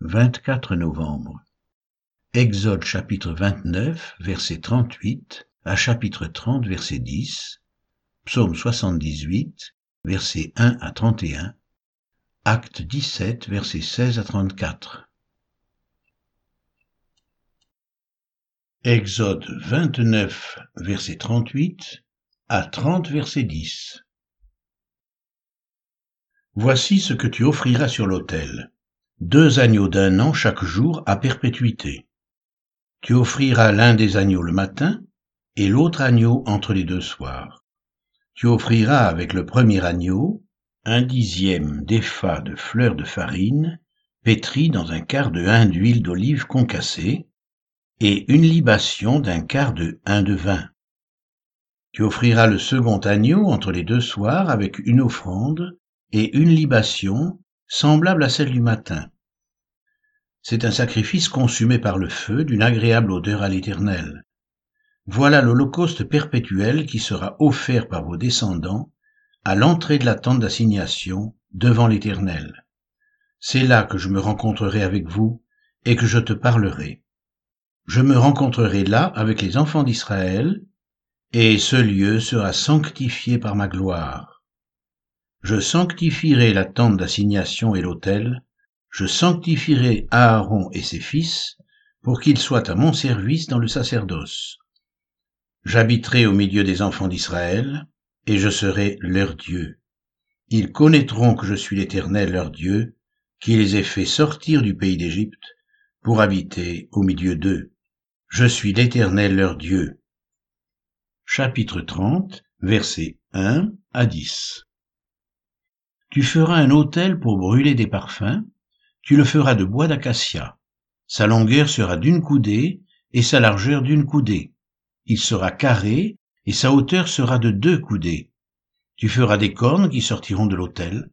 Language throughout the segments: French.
24 novembre. Exode chapitre 29, verset 38 à chapitre 30, verset 10. Psaume 78, verset 1 à 31. Acte 17, verset 16 à 34. Exode 29, verset 38 à 30, verset 10. Voici ce que tu offriras sur l'autel deux agneaux d'un an chaque jour à perpétuité. Tu offriras l'un des agneaux le matin et l'autre agneau entre les deux soirs. Tu offriras avec le premier agneau un dixième d'effa de fleurs de farine pétrie dans un quart de hin d'huile d'olive concassée et une libation d'un quart de hin de vin. Tu offriras le second agneau entre les deux soirs avec une offrande et une libation semblable à celle du matin. C'est un sacrifice consumé par le feu d'une agréable odeur à l'Éternel. Voilà l'holocauste perpétuel qui sera offert par vos descendants à l'entrée de la tente d'assignation devant l'Éternel. C'est là que je me rencontrerai avec vous et que je te parlerai. Je me rencontrerai là avec les enfants d'Israël, et ce lieu sera sanctifié par ma gloire. Je sanctifierai la tente d'assignation et l'autel, je sanctifierai Aaron et ses fils, pour qu'ils soient à mon service dans le sacerdoce. J'habiterai au milieu des enfants d'Israël, et je serai leur Dieu. Ils connaîtront que je suis l'Éternel leur Dieu, qui les ai fait sortir du pays d'Égypte, pour habiter au milieu d'eux. Je suis l'Éternel leur Dieu. Chapitre 30, versets 1 à 10. Tu feras un autel pour brûler des parfums, tu le feras de bois d'acacia. Sa longueur sera d'une coudée et sa largeur d'une coudée. Il sera carré et sa hauteur sera de deux coudées. Tu feras des cornes qui sortiront de l'autel.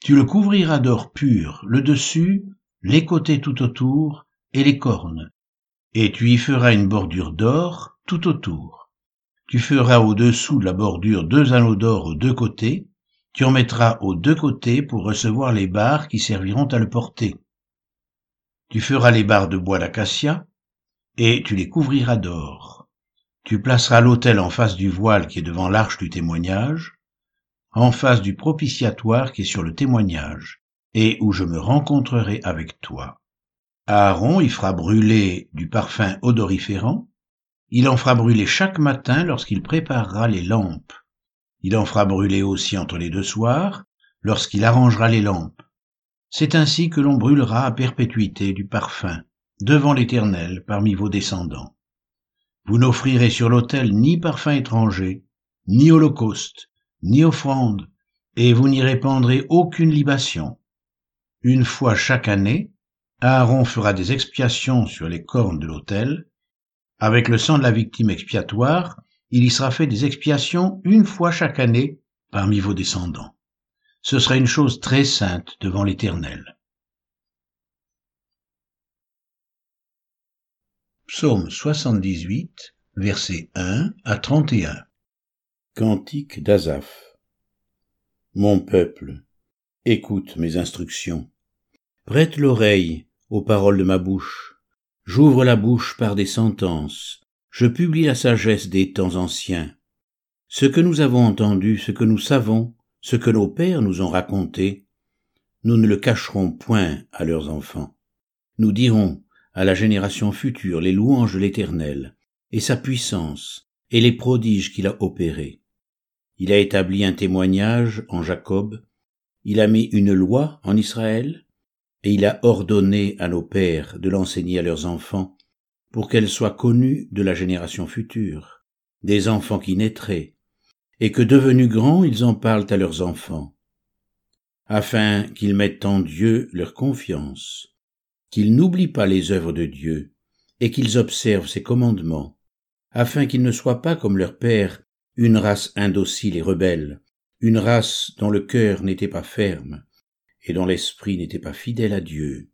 Tu le couvriras d'or pur, le dessus, les côtés tout autour et les cornes. Et tu y feras une bordure d'or tout autour. Tu feras au-dessous de la bordure deux anneaux d'or aux deux côtés, tu en mettras aux deux côtés pour recevoir les barres qui serviront à le porter. Tu feras les barres de bois d'acacia, et tu les couvriras d'or. Tu placeras l'autel en face du voile qui est devant l'arche du témoignage, en face du propitiatoire qui est sur le témoignage, et où je me rencontrerai avec toi. Aaron y fera brûler du parfum odoriférant, il en fera brûler chaque matin lorsqu'il préparera les lampes il en fera brûler aussi entre les deux soirs, lorsqu'il arrangera les lampes. C'est ainsi que l'on brûlera à perpétuité du parfum devant l'Éternel parmi vos descendants. Vous n'offrirez sur l'autel ni parfum étranger, ni holocauste, ni offrande, et vous n'y répandrez aucune libation. Une fois chaque année, Aaron fera des expiations sur les cornes de l'autel. Avec le sang de la victime expiatoire, il y sera fait des expiations une fois chaque année parmi vos descendants. Ce sera une chose très sainte devant l'Éternel. Psaume 78, versets 1 à 31. Cantique d'Azaph. Mon peuple, écoute mes instructions. Prête l'oreille aux paroles de ma bouche. J'ouvre la bouche par des sentences je publie la sagesse des temps anciens. Ce que nous avons entendu, ce que nous savons, ce que nos pères nous ont raconté, nous ne le cacherons point à leurs enfants. Nous dirons à la génération future les louanges de l'Éternel, et sa puissance, et les prodiges qu'il a opérés. Il a établi un témoignage en Jacob, il a mis une loi en Israël, et il a ordonné à nos pères de l'enseigner à leurs enfants, pour qu'elle soit connue de la génération future, des enfants qui naîtraient, et que devenus grands ils en parlent à leurs enfants, afin qu'ils mettent en Dieu leur confiance, qu'ils n'oublient pas les œuvres de Dieu, et qu'ils observent ses commandements, afin qu'ils ne soient pas comme leur Père, une race indocile et rebelle, une race dont le cœur n'était pas ferme, et dont l'esprit n'était pas fidèle à Dieu.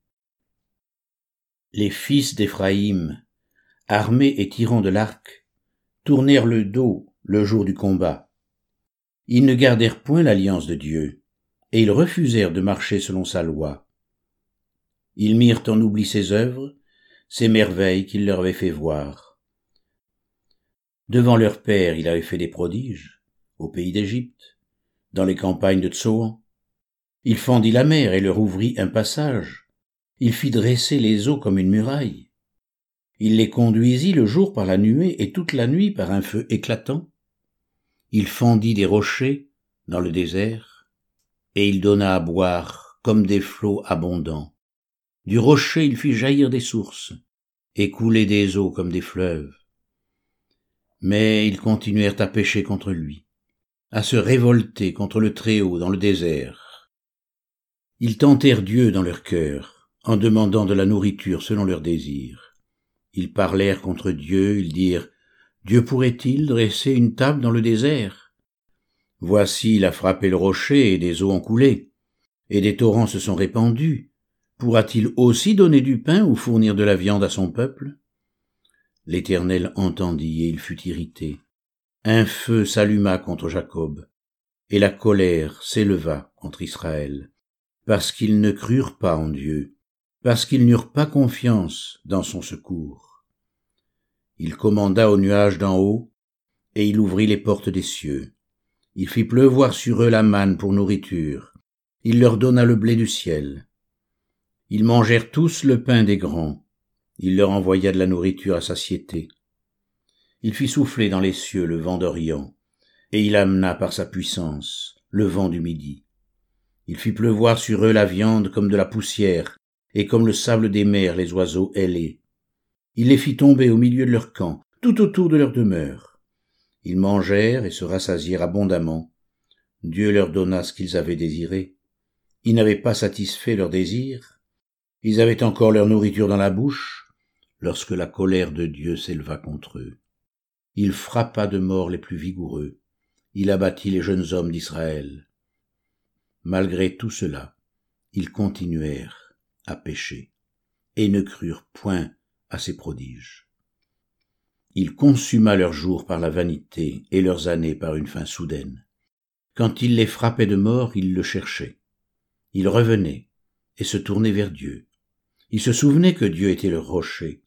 Les fils d'Éphraïm armés et tirant de l'arc, tournèrent le dos le jour du combat. Ils ne gardèrent point l'alliance de Dieu, et ils refusèrent de marcher selon sa loi. Ils mirent en oubli ses œuvres, ses merveilles qu'il leur avait fait voir. Devant leur père, il avait fait des prodiges, au pays d'Égypte, dans les campagnes de Tsoan. Il fendit la mer et leur ouvrit un passage. Il fit dresser les eaux comme une muraille. Il les conduisit le jour par la nuée et toute la nuit par un feu éclatant. Il fendit des rochers dans le désert, et il donna à boire comme des flots abondants. Du rocher il fit jaillir des sources, et couler des eaux comme des fleuves. Mais ils continuèrent à pécher contre lui, à se révolter contre le Très-Haut dans le désert. Ils tentèrent Dieu dans leur cœur, en demandant de la nourriture selon leurs désirs. Ils parlèrent contre Dieu, ils dirent, Dieu pourrait-il dresser une table dans le désert? Voici, il a frappé le rocher et des eaux ont coulé, et des torrents se sont répandus, pourra-t-il aussi donner du pain ou fournir de la viande à son peuple? L'Éternel entendit et il fut irrité. Un feu s'alluma contre Jacob, et la colère s'éleva contre Israël, parce qu'ils ne crurent pas en Dieu, parce qu'ils n'eurent pas confiance dans son secours. Il commanda aux nuages d'en haut, et il ouvrit les portes des cieux. Il fit pleuvoir sur eux la manne pour nourriture. Il leur donna le blé du ciel. Ils mangèrent tous le pain des grands. Il leur envoya de la nourriture à satiété. Il fit souffler dans les cieux le vent d'Orient, et il amena par sa puissance le vent du midi. Il fit pleuvoir sur eux la viande comme de la poussière, et comme le sable des mers les oiseaux ailés. Il les fit tomber au milieu de leur camp, tout autour de leur demeure. Ils mangèrent et se rassasièrent abondamment. Dieu leur donna ce qu'ils avaient désiré. Il n'avait pas satisfait leurs désirs, ils avaient encore leur nourriture dans la bouche lorsque la colère de Dieu s'éleva contre eux. Il frappa de mort les plus vigoureux. Il abattit les jeunes hommes d'Israël. Malgré tout cela, ils continuèrent à pécher et ne crurent point à ses prodiges. Il consuma leurs jours par la vanité et leurs années par une fin soudaine. Quand il les frappait de mort, ils le cherchaient. Ils revenaient et se tournaient vers Dieu. Ils se souvenaient que Dieu était leur rocher,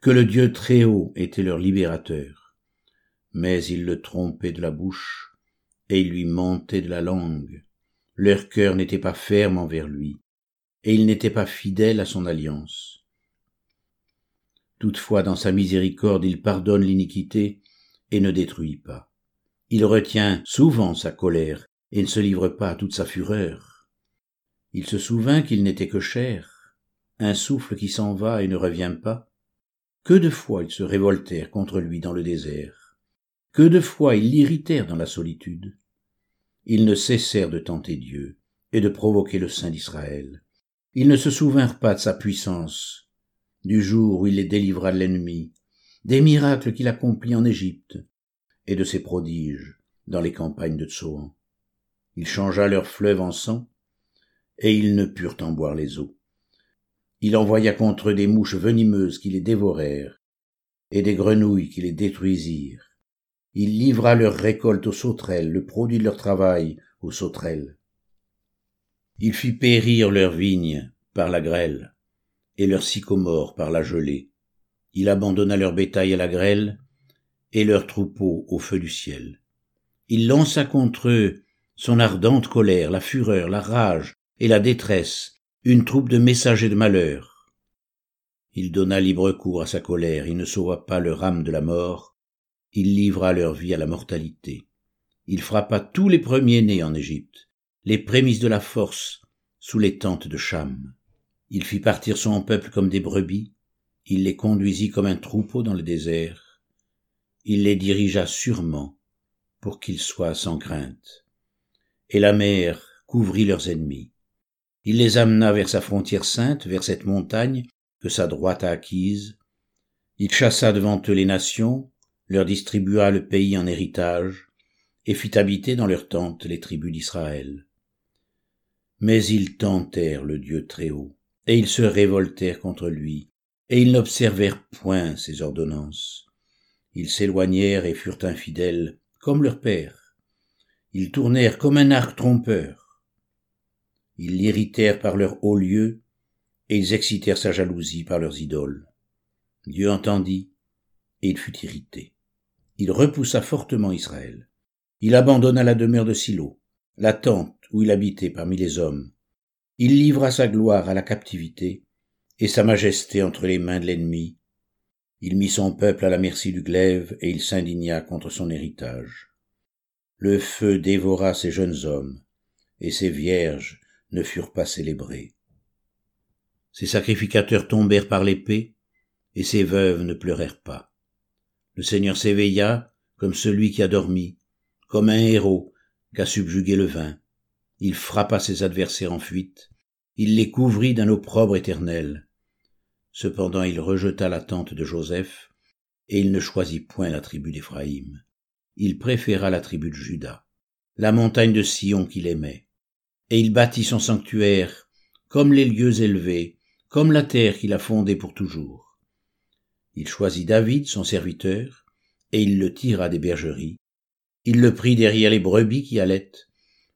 que le Dieu très haut était leur libérateur. Mais ils le trompaient de la bouche, et ils lui mentaient de la langue. Leur cœur n'était pas ferme envers lui, et ils n'étaient pas fidèles à son alliance. Toutefois, dans sa miséricorde, il pardonne l'iniquité et ne détruit pas. Il retient souvent sa colère et ne se livre pas à toute sa fureur. Il se souvint qu'il n'était que chair, un souffle qui s'en va et ne revient pas. Que de fois ils se révoltèrent contre lui dans le désert. Que de fois ils l'irritèrent dans la solitude. Ils ne cessèrent de tenter Dieu et de provoquer le Saint d'Israël. Ils ne se souvinrent pas de sa puissance, du jour où il les délivra de l'ennemi, des miracles qu'il accomplit en Égypte, et de ses prodiges dans les campagnes de Tsoan. Il changea leurs fleuves en sang, et ils ne purent en boire les eaux. Il envoya contre eux des mouches venimeuses qui les dévorèrent, et des grenouilles qui les détruisirent. Il livra leur récolte aux sauterelles, le produit de leur travail aux sauterelles. Il fit périr leurs vignes par la grêle, et leurs sycomores par la gelée. Il abandonna leur bétail à la grêle, et leurs troupeaux au feu du ciel. Il lança contre eux son ardente colère, la fureur, la rage et la détresse, une troupe de messagers de malheur. Il donna libre cours à sa colère, il ne sauva pas leur âme de la mort, il livra leur vie à la mortalité. Il frappa tous les premiers-nés en Égypte, les prémices de la force, sous les tentes de Cham. Il fit partir son peuple comme des brebis, il les conduisit comme un troupeau dans le désert, il les dirigea sûrement pour qu'ils soient sans crainte. Et la mer couvrit leurs ennemis. Il les amena vers sa frontière sainte, vers cette montagne que sa droite a acquise. Il chassa devant eux les nations, leur distribua le pays en héritage, et fit habiter dans leurs tentes les tribus d'Israël. Mais ils tentèrent le Dieu très haut, et ils se révoltèrent contre lui, et ils n'observèrent point ses ordonnances. Ils s'éloignèrent et furent infidèles, comme leur père. Ils tournèrent comme un arc trompeur. Ils l'irritèrent par leur haut lieu, et ils excitèrent sa jalousie par leurs idoles. Dieu entendit, et il fut irrité. Il repoussa fortement Israël. Il abandonna la demeure de Silo, la tente où il habitait parmi les hommes. Il livra sa gloire à la captivité, et sa majesté entre les mains de l'ennemi. Il mit son peuple à la merci du glaive, et il s'indigna contre son héritage. Le feu dévora ses jeunes hommes, et ses vierges ne furent pas célébrées. Ses sacrificateurs tombèrent par l'épée, et ses veuves ne pleurèrent pas. Le Seigneur s'éveilla comme celui qui a dormi, comme un héros qu'a subjugué le vin. Il frappa ses adversaires en fuite, il les couvrit d'un opprobre éternel. Cependant il rejeta la tente de Joseph, et il ne choisit point la tribu d'Éphraïm. Il préféra la tribu de Juda, la montagne de Sion qu'il aimait. Et il bâtit son sanctuaire, comme les lieux élevés, comme la terre qu'il a fondée pour toujours. Il choisit David, son serviteur, et il le tira des bergeries. Il le prit derrière les brebis qui allaitent,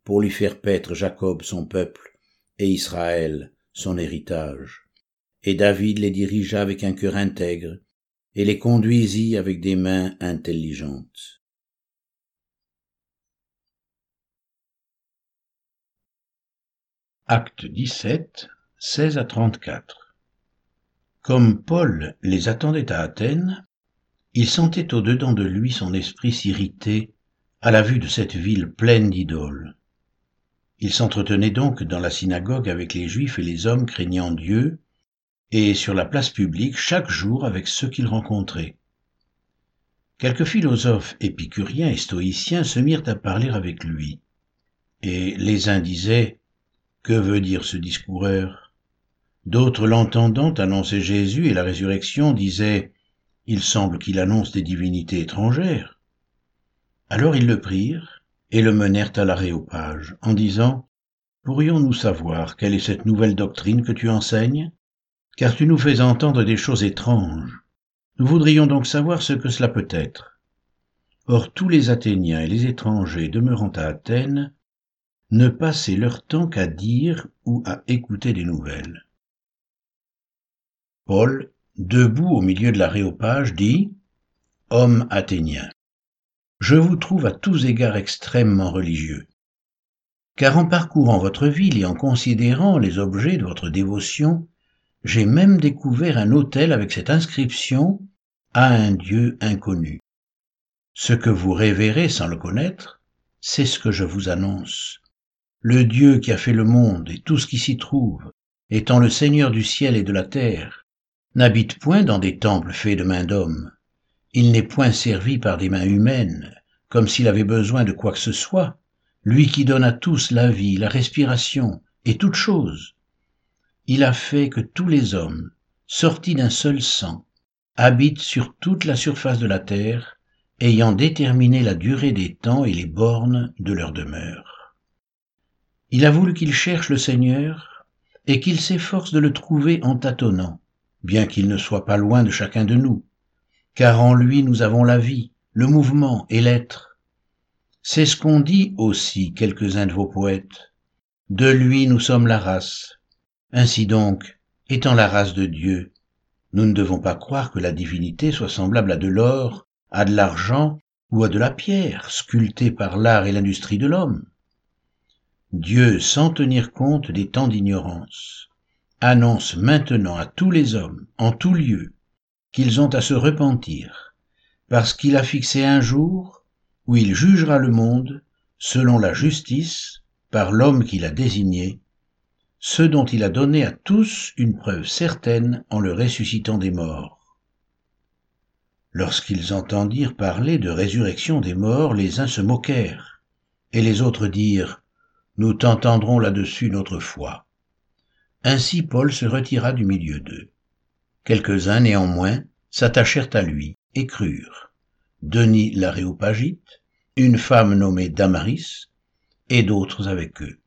pour lui faire paître Jacob son peuple, et Israël son héritage. Et David les dirigea avec un cœur intègre, et les conduisit avec des mains intelligentes. Acte 17, 16 à 34. Comme Paul les attendait à Athènes, il sentait au-dedans de lui son esprit s'irriter à la vue de cette ville pleine d'idoles. Il s'entretenait donc dans la synagogue avec les Juifs et les hommes craignant Dieu, et sur la place publique chaque jour avec ceux qu'il rencontrait. Quelques philosophes épicuriens et stoïciens se mirent à parler avec lui, et les uns disaient Que veut dire ce discoureur? D'autres, l'entendant annoncer Jésus et la résurrection, disaient Il semble qu'il annonce des divinités étrangères. Alors ils le prirent et le menèrent à l'aréopage, en disant Pourrions-nous savoir quelle est cette nouvelle doctrine que tu enseignes? Car tu nous fais entendre des choses étranges. Nous voudrions donc savoir ce que cela peut être. Or tous les Athéniens et les étrangers demeurant à Athènes ne passaient leur temps qu'à dire ou à écouter des nouvelles. Paul, debout au milieu de l'aréopage, dit Homme athénien, je vous trouve à tous égards extrêmement religieux. Car en parcourant votre ville et en considérant les objets de votre dévotion, j'ai même découvert un autel avec cette inscription à un Dieu inconnu. Ce que vous révérez sans le connaître, c'est ce que je vous annonce. Le Dieu qui a fait le monde et tout ce qui s'y trouve, étant le Seigneur du ciel et de la terre, n'habite point dans des temples faits de mains d'hommes, il n'est point servi par des mains humaines, comme s'il avait besoin de quoi que ce soit, lui qui donne à tous la vie, la respiration et toute chose. Il a fait que tous les hommes, sortis d'un seul sang, habitent sur toute la surface de la terre, ayant déterminé la durée des temps et les bornes de leur demeure. Il a voulu qu'ils cherchent le Seigneur et qu'ils s'efforcent de le trouver en tâtonnant, bien qu'il ne soit pas loin de chacun de nous, car en lui nous avons la vie, le mouvement et l'être. C'est ce qu'ont dit aussi quelques-uns de vos poètes. De lui nous sommes la race. Ainsi donc, étant la race de Dieu, nous ne devons pas croire que la divinité soit semblable à de l'or, à de l'argent ou à de la pierre, sculptée par l'art et l'industrie de l'homme. Dieu, sans tenir compte des temps d'ignorance, annonce maintenant à tous les hommes, en tout lieu, qu'ils ont à se repentir, parce qu'il a fixé un jour où il jugera le monde selon la justice par l'homme qu'il a désigné, ce dont il a donné à tous une preuve certaine en le ressuscitant des morts. Lorsqu'ils entendirent parler de résurrection des morts, les uns se moquèrent, et les autres dirent, Nous t'entendrons là-dessus notre foi. Ainsi Paul se retira du milieu d'eux. Quelques-uns, néanmoins, s'attachèrent à lui et crurent. Denis l'Aréopagite, une femme nommée Damaris, et d'autres avec eux.